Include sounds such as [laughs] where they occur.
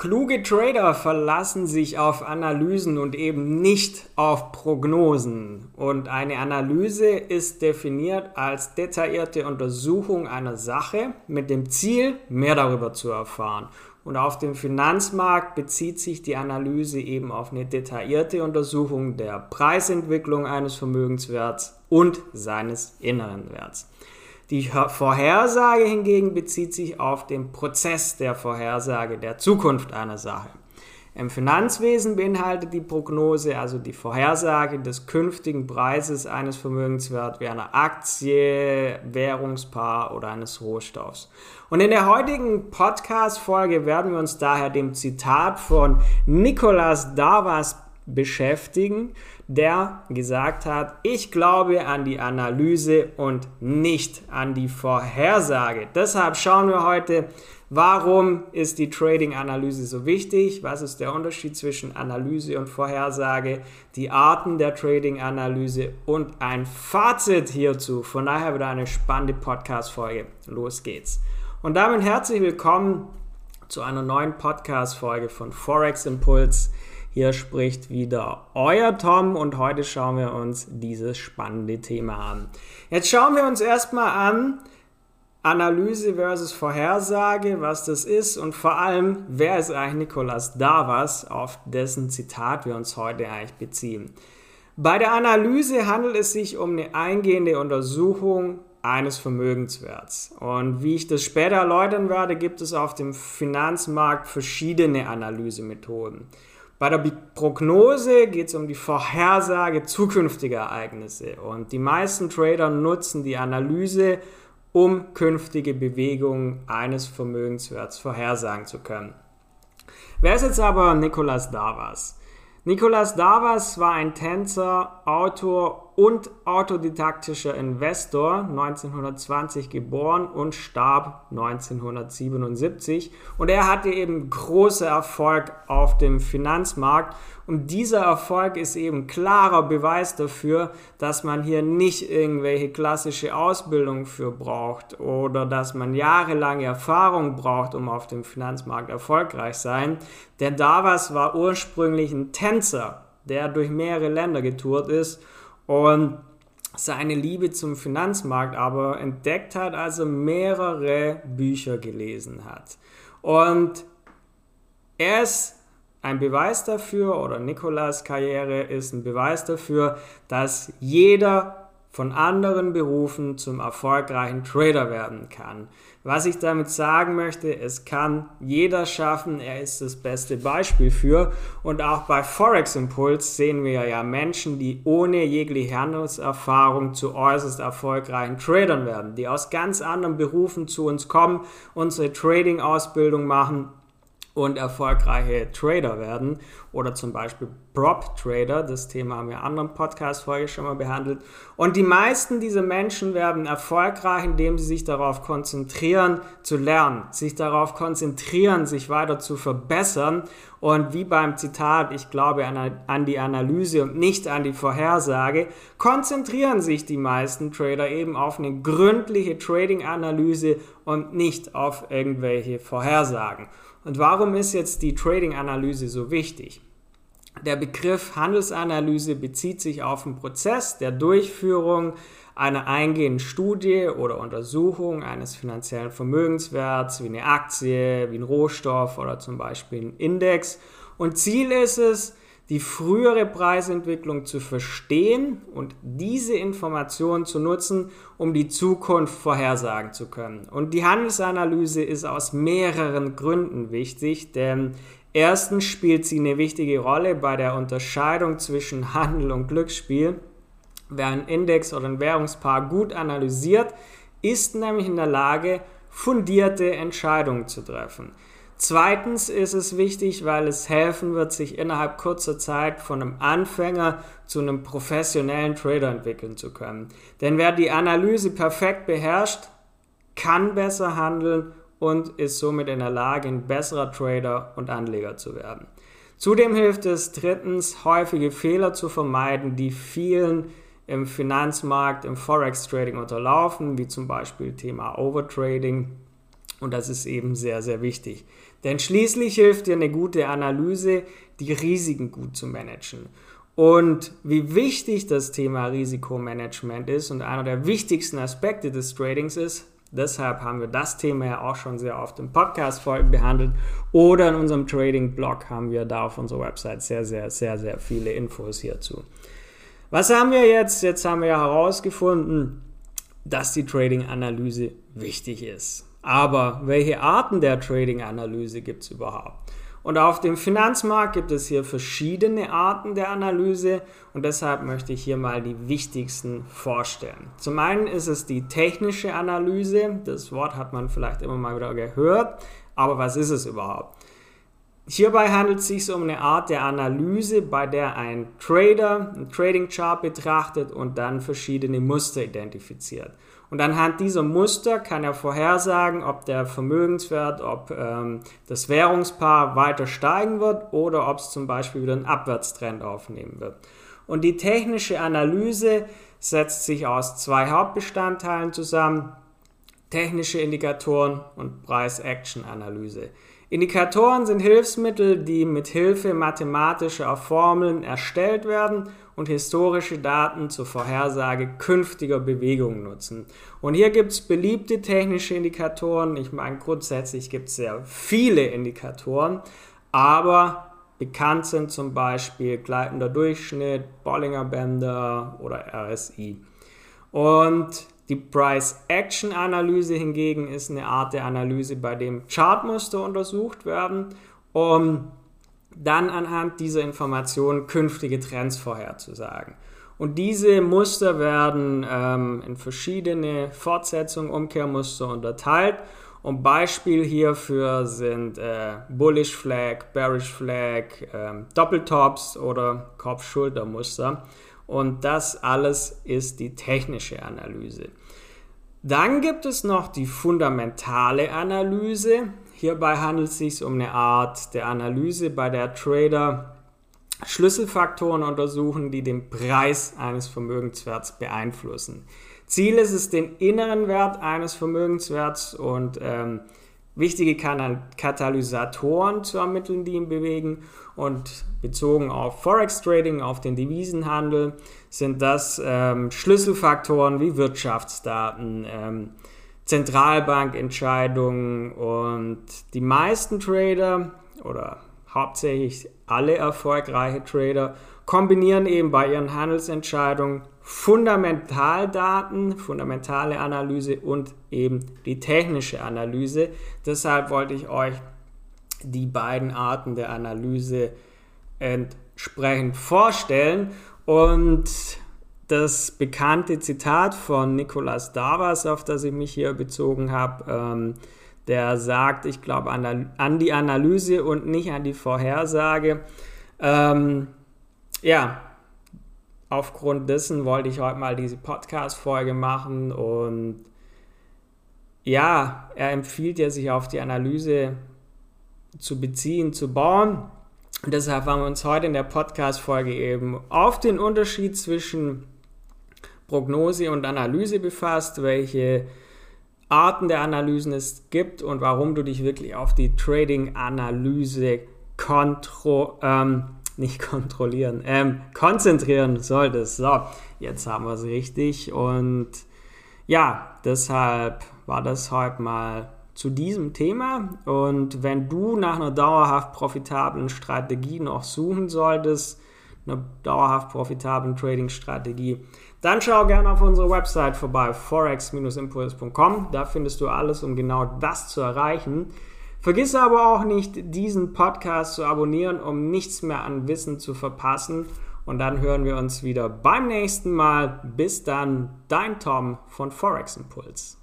Kluge Trader verlassen sich auf Analysen und eben nicht auf Prognosen. Und eine Analyse ist definiert als detaillierte Untersuchung einer Sache mit dem Ziel, mehr darüber zu erfahren. Und auf dem Finanzmarkt bezieht sich die Analyse eben auf eine detaillierte Untersuchung der Preisentwicklung eines Vermögenswerts und seines inneren Werts. Die Vorhersage hingegen bezieht sich auf den Prozess der Vorhersage der Zukunft einer Sache. Im Finanzwesen beinhaltet die Prognose also die Vorhersage des künftigen Preises eines Vermögenswerts wie einer Aktie, Währungspaar oder eines Rohstoffs. Und in der heutigen Podcast-Folge werden wir uns daher dem Zitat von Nicolas Davas beschäftigen, der gesagt hat, ich glaube an die Analyse und nicht an die Vorhersage. Deshalb schauen wir heute, warum ist die Trading-Analyse so wichtig, was ist der Unterschied zwischen Analyse und Vorhersage, die Arten der Trading-Analyse und ein Fazit hierzu. Von daher wieder eine spannende Podcast-Folge. Los geht's. Und damit herzlich willkommen zu einer neuen Podcast-Folge von Forex Impulse. Hier spricht wieder euer Tom und heute schauen wir uns dieses spannende Thema an. Jetzt schauen wir uns erstmal an, Analyse versus Vorhersage, was das ist und vor allem, wer ist eigentlich Nicolas Davas, auf dessen Zitat wir uns heute eigentlich beziehen. Bei der Analyse handelt es sich um eine eingehende Untersuchung eines Vermögenswerts. Und wie ich das später erläutern werde, gibt es auf dem Finanzmarkt verschiedene Analysemethoden. Bei der Prognose geht es um die Vorhersage zukünftiger Ereignisse und die meisten Trader nutzen die Analyse, um künftige Bewegungen eines Vermögenswerts vorhersagen zu können. Wer ist jetzt aber Nicolas Davas? Nicolas Davas war ein Tänzer, Autor und autodidaktischer Investor, 1920 geboren und starb 1977. Und er hatte eben große Erfolg auf dem Finanzmarkt und dieser Erfolg ist eben klarer Beweis dafür, dass man hier nicht irgendwelche klassische Ausbildung für braucht oder dass man jahrelange Erfahrung braucht, um auf dem Finanzmarkt erfolgreich sein. Denn Davas war ursprünglich ein Tänzer, der durch mehrere Länder getourt ist und seine Liebe zum Finanzmarkt aber entdeckt hat, als er mehrere Bücher gelesen hat. Und er ist ein Beweis dafür, oder Nikolas Karriere ist ein Beweis dafür, dass jeder von anderen Berufen zum erfolgreichen Trader werden kann. Was ich damit sagen möchte, es kann jeder schaffen, er ist das beste Beispiel für. Und auch bei Forex Impulse sehen wir ja Menschen, die ohne jegliche Handelserfahrung zu äußerst erfolgreichen Tradern werden, die aus ganz anderen Berufen zu uns kommen, unsere Trading-Ausbildung machen und erfolgreiche Trader werden oder zum Beispiel Prop Trader. Das Thema haben wir in anderen Podcast-Folge schon mal behandelt. Und die meisten dieser Menschen werden erfolgreich, indem sie sich darauf konzentrieren, zu lernen, sich darauf konzentrieren, sich weiter zu verbessern. Und wie beim Zitat, ich glaube an, an die Analyse und nicht an die Vorhersage, konzentrieren sich die meisten Trader eben auf eine gründliche Trading-Analyse und nicht auf irgendwelche Vorhersagen. Und warum ist jetzt die Trading-Analyse so wichtig? Der Begriff Handelsanalyse bezieht sich auf den Prozess der Durchführung einer eingehenden Studie oder Untersuchung eines finanziellen Vermögenswerts wie eine Aktie, wie ein Rohstoff oder zum Beispiel ein Index. Und Ziel ist es, die frühere Preisentwicklung zu verstehen und diese Informationen zu nutzen, um die Zukunft vorhersagen zu können. Und die Handelsanalyse ist aus mehreren Gründen wichtig, denn erstens spielt sie eine wichtige Rolle bei der Unterscheidung zwischen Handel und Glücksspiel. Wer einen Index oder ein Währungspaar gut analysiert, ist nämlich in der Lage, fundierte Entscheidungen zu treffen. Zweitens ist es wichtig, weil es helfen wird, sich innerhalb kurzer Zeit von einem Anfänger zu einem professionellen Trader entwickeln zu können. Denn wer die Analyse perfekt beherrscht, kann besser handeln und ist somit in der Lage, ein besserer Trader und Anleger zu werden. Zudem hilft es drittens, häufige Fehler zu vermeiden, die vielen im Finanzmarkt, im Forex-Trading unterlaufen, wie zum Beispiel Thema Overtrading Und das ist eben sehr, sehr wichtig. Denn schließlich hilft dir eine gute Analyse, die Risiken gut zu managen. Und wie wichtig das Thema Risikomanagement ist und einer der wichtigsten Aspekte des Tradings ist, deshalb haben wir das Thema ja auch schon sehr oft im Podcast-Folgen behandelt oder in unserem Trading-Blog haben wir da auf unserer Website sehr, sehr, sehr, sehr viele Infos hierzu. Was haben wir jetzt? Jetzt haben wir herausgefunden, dass die Trading-Analyse wichtig ist. Aber welche Arten der Trading-Analyse gibt es überhaupt? Und auf dem Finanzmarkt gibt es hier verschiedene Arten der Analyse und deshalb möchte ich hier mal die wichtigsten vorstellen. Zum einen ist es die technische Analyse. Das Wort hat man vielleicht immer mal wieder gehört, aber was ist es überhaupt? Hierbei handelt es sich um eine Art der Analyse, bei der ein Trader einen Trading Chart betrachtet und dann verschiedene Muster identifiziert. Und anhand dieser Muster kann er vorhersagen, ob der Vermögenswert, ob ähm, das Währungspaar weiter steigen wird oder ob es zum Beispiel wieder einen Abwärtstrend aufnehmen wird. Und die technische Analyse setzt sich aus zwei Hauptbestandteilen zusammen. Technische Indikatoren und Price-Action-Analyse. Indikatoren sind Hilfsmittel, die mit Hilfe mathematischer Formeln erstellt werden und historische Daten zur Vorhersage künftiger Bewegungen nutzen. Und hier gibt es beliebte technische Indikatoren. Ich meine, grundsätzlich gibt es sehr viele Indikatoren, aber bekannt sind zum Beispiel gleitender Durchschnitt, Bollinger Bänder oder RSI. Und die Price-Action-Analyse hingegen ist eine Art der Analyse, bei dem Chartmuster untersucht werden, um dann anhand dieser Informationen künftige Trends vorherzusagen. Und diese Muster werden ähm, in verschiedene Fortsetzungen, Umkehrmuster unterteilt. Und Beispiel hierfür sind äh, Bullish Flag, Bearish Flag, äh, Doppeltops oder Kopf-Schulter-Muster. Und das alles ist die technische Analyse. Dann gibt es noch die fundamentale Analyse. Hierbei handelt es sich um eine Art der Analyse, bei der Trader Schlüsselfaktoren untersuchen, die den Preis eines Vermögenswerts beeinflussen. Ziel ist es, den inneren Wert eines Vermögenswerts und ähm, wichtige Katalysatoren zu ermitteln, die ihn bewegen. Und bezogen auf Forex Trading, auf den Devisenhandel, sind das ähm, Schlüsselfaktoren wie Wirtschaftsdaten, ähm, Zentralbankentscheidungen und die meisten Trader oder hauptsächlich alle erfolgreiche Trader kombinieren eben bei ihren Handelsentscheidungen Fundamentaldaten, fundamentale Analyse und eben die technische Analyse. Deshalb wollte ich euch die beiden Arten der Analyse entsprechend vorstellen. Und das bekannte Zitat von Nicolas Davas, auf das ich mich hier bezogen habe, ähm, der sagt, ich glaube an, an, die Analyse und nicht an die Vorhersage. Ähm, ja, aufgrund dessen wollte ich heute mal diese Podcast-Folge machen und ja, er empfiehlt ja, sich auf die Analyse zu beziehen, zu bauen. Und deshalb haben wir uns heute in der Podcast-Folge eben auf den Unterschied zwischen Prognose und Analyse befasst, welche Arten der Analysen es gibt und warum du dich wirklich auf die Trading-Analyse kontro ähm, nicht [laughs] kontrollieren, ähm, konzentrieren solltest. So, jetzt haben wir es richtig. Und ja, deshalb war das heute mal zu diesem Thema. Und wenn du nach einer dauerhaft profitablen Strategie noch suchen solltest, einer dauerhaft profitablen Trading-Strategie, dann schau gerne auf unsere Website vorbei, forex-impuls.com. Da findest du alles, um genau das zu erreichen. Vergiss aber auch nicht, diesen Podcast zu abonnieren, um nichts mehr an Wissen zu verpassen. Und dann hören wir uns wieder beim nächsten Mal. Bis dann, dein Tom von Forex Impuls.